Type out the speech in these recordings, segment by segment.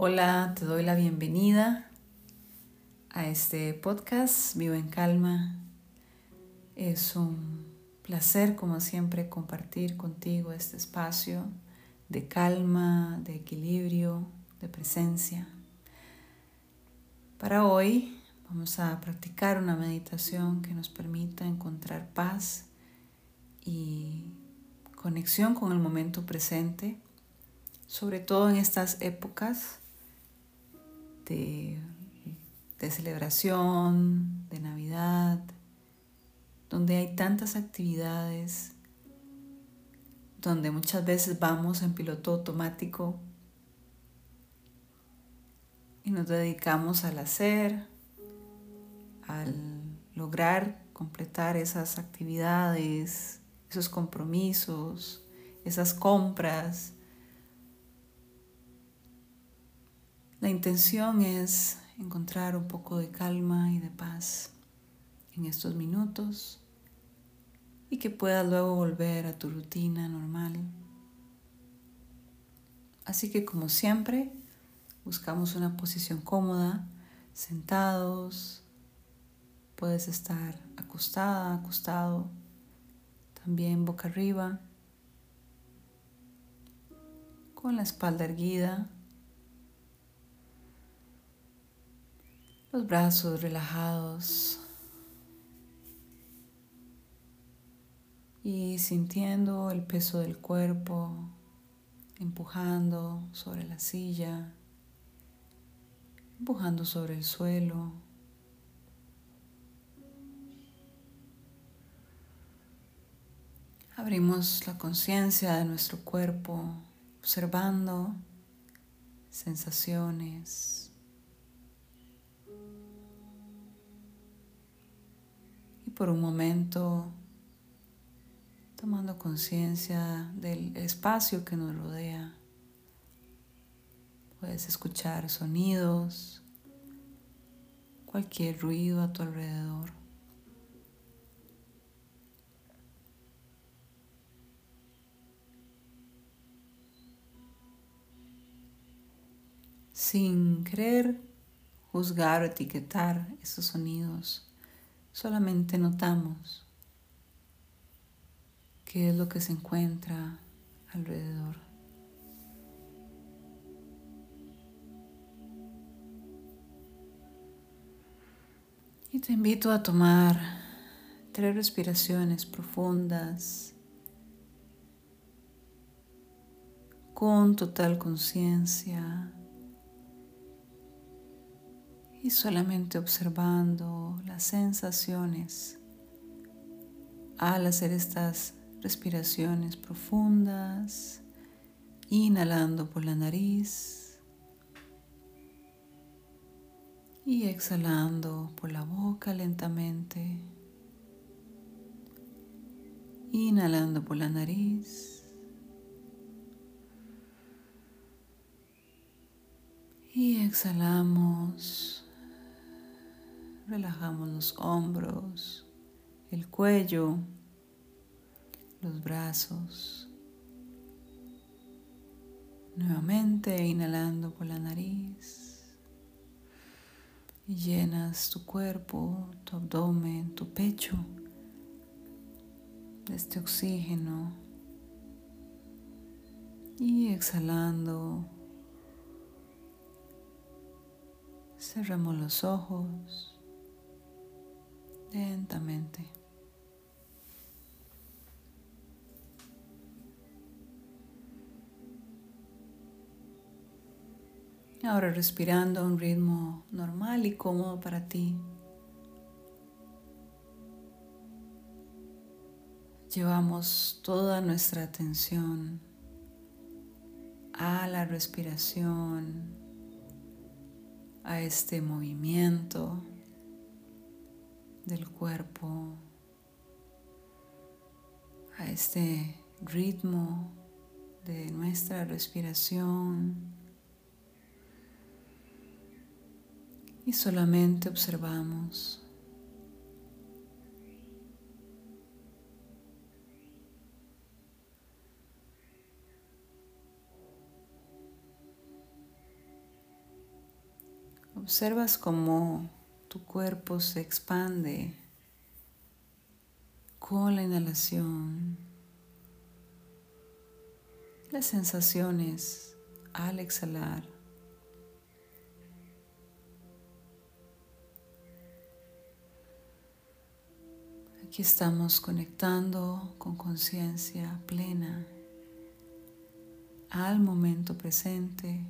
Hola, te doy la bienvenida a este podcast Vivo en Calma. Es un placer, como siempre, compartir contigo este espacio de calma, de equilibrio, de presencia. Para hoy vamos a practicar una meditación que nos permita encontrar paz y conexión con el momento presente, sobre todo en estas épocas de, celebración, de Navidad, donde hay tantas actividades, donde muchas veces vamos en piloto automático y nos dedicamos al hacer, al lograr completar esas actividades, esos compromisos, esas compras, La intención es encontrar un poco de calma y de paz en estos minutos y que puedas luego volver a tu rutina normal. Así que como siempre, buscamos una posición cómoda, sentados, puedes estar acostada, acostado, también boca arriba, con la espalda erguida los brazos relajados y sintiendo el peso del cuerpo empujando sobre la silla, empujando sobre el suelo. Abrimos la conciencia de nuestro cuerpo observando sensaciones, por un momento tomando conciencia del espacio que nos rodea. Puedes escuchar sonidos, cualquier ruido a tu alrededor. Sin querer juzgar o etiquetar esos sonidos, Solamente notamos qué es lo que se encuentra alrededor. Y te invito a tomar tres respiraciones profundas con total conciencia y solamente observando las sensaciones al hacer estas respiraciones profundas, inhalando por la nariz y exhalando por la boca lentamente, inhalando por la nariz. Y exhalamos Relajamos los hombros, el cuello, los brazos. Nuevamente inhalando por la nariz. Y llenas tu cuerpo, tu abdomen, tu pecho de este oxígeno. Y exhalando, cerramos los ojos lentamente. Ahora respirando a un ritmo normal y cómodo para ti. Llevamos toda nuestra atención a la respiración, a este movimiento del cuerpo, a este ritmo de nuestra respiración y solamente observamos. Observas cómo tu cuerpo se expande con la inhalación, las sensaciones al exhalar. Aquí estamos conectando con conciencia plena al momento presente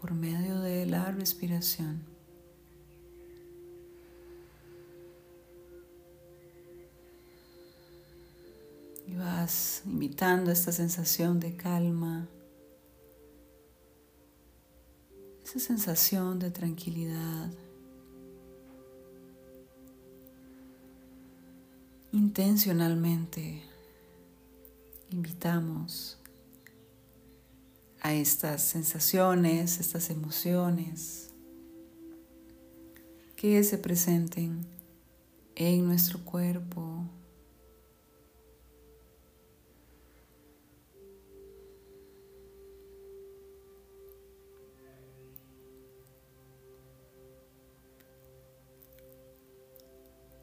por medio la respiración. Y vas invitando esta sensación de calma, esa sensación de tranquilidad. Intencionalmente invitamos a estas sensaciones, estas emociones que se presenten en nuestro cuerpo.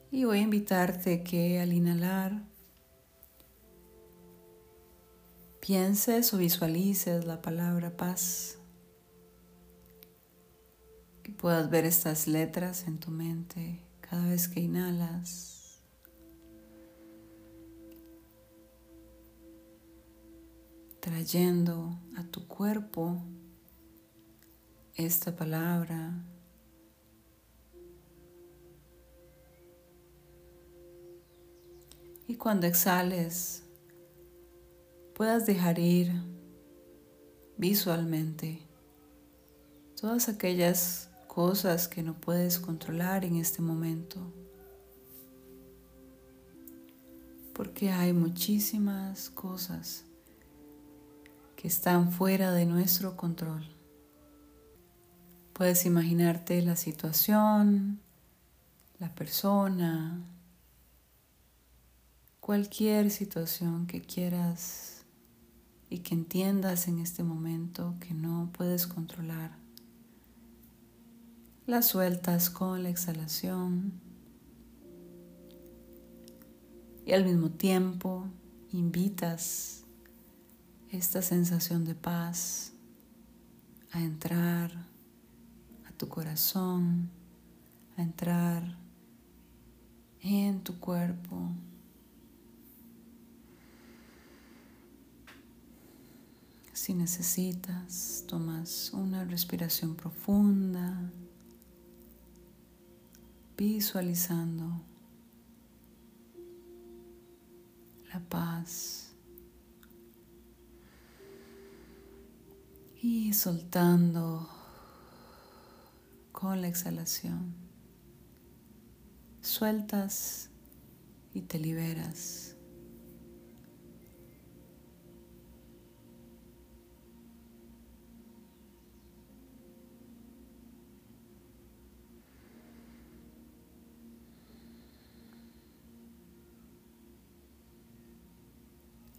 Y voy a invitarte que al inhalar pienses o visualices la palabra paz. Que puedas ver estas letras en tu mente cada vez que inhalas. Trayendo a tu cuerpo esta palabra Y cuando exhales, puedas dejar ir visualmente todas aquellas cosas que no puedes controlar en este momento. Porque hay muchísimas cosas que están fuera de nuestro control. Puedes imaginarte la situación, la persona, cualquier situación que quieras y que entiendas en este momento que no puedes controlar. La sueltas con la exhalación y al mismo tiempo invitas esta sensación de paz a entrar a tu corazón, a entrar en tu cuerpo. Si necesitas, tomas una respiración profunda, visualizando la paz y soltando con la exhalación. Sueltas y te liberas.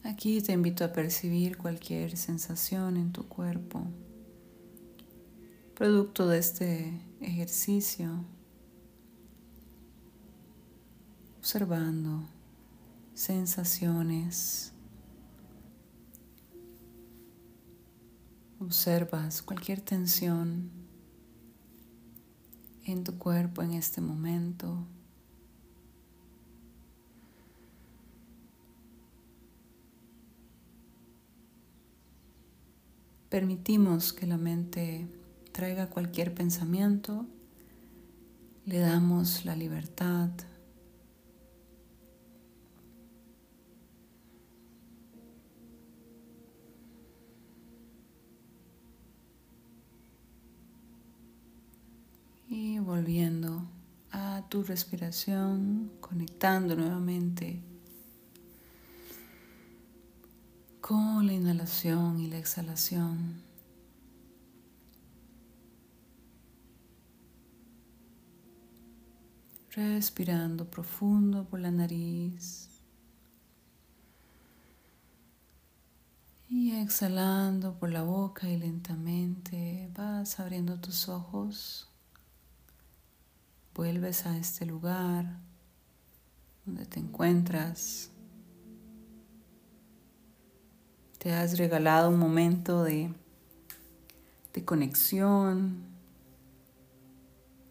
Aquí te invito a percibir cualquier sensación en tu cuerpo, producto de este ejercicio, observando sensaciones. Observas cualquier tensión en tu cuerpo en este momento. Permitimos que la mente traiga cualquier pensamiento, le damos la libertad. Y volviendo a tu respiración, conectando nuevamente con la inhalación y la exhalación. Respirando profundo por la nariz Y exhalando por la boca y lentamente vas abriendo tus ojos. Vuelves a este lugar donde te encuentras. Te has regalado un momento de, de conexión,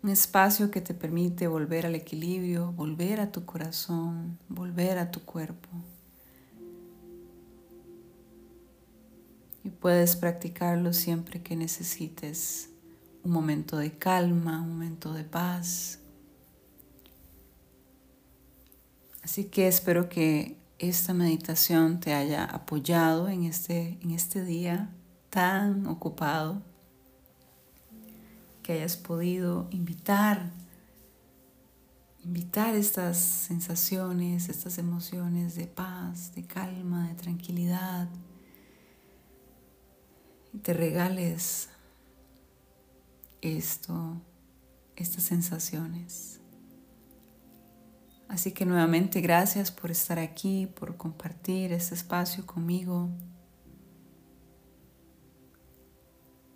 un espacio que te permite volver al equilibrio, volver a tu corazón, volver a tu cuerpo. y puedes practicarlo siempre que necesites un momento de calma, un momento de paz. Así que espero que esta meditación te haya apoyado en este, en este día tan ocupado, que hayas podido invitar, invitar estas sensaciones, estas emociones de paz, de calma, de tranquilidad te regales esto, estas sensaciones. Así que nuevamente gracias por estar aquí, por compartir este espacio conmigo.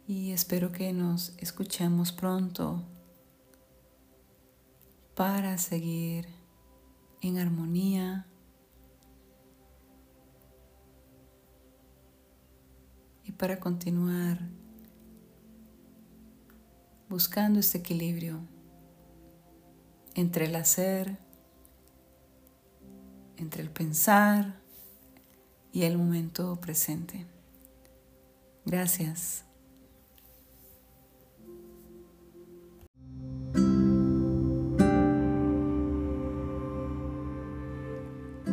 Y espero que nos escuchemos pronto para seguir en armonía para continuar buscando este equilibrio entre el hacer, entre el pensar y el momento presente. Gracias.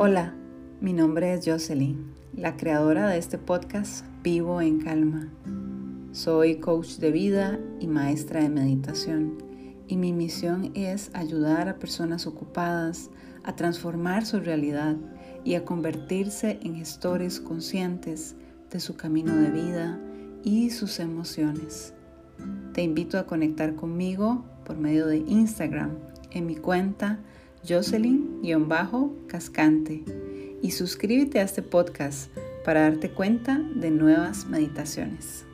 Hola, mi nombre es Jocelyn, la creadora de este podcast Vivo en Calma. Soy coach de vida y maestra de meditación y mi misión es ayudar a personas ocupadas a transformar su realidad y a convertirse en gestores conscientes de su camino de vida y sus emociones. Te invito a conectar conmigo por medio de Instagram en mi cuenta Jocelyn-Cascante y suscríbete a este podcast para darte cuenta de nuevas meditaciones.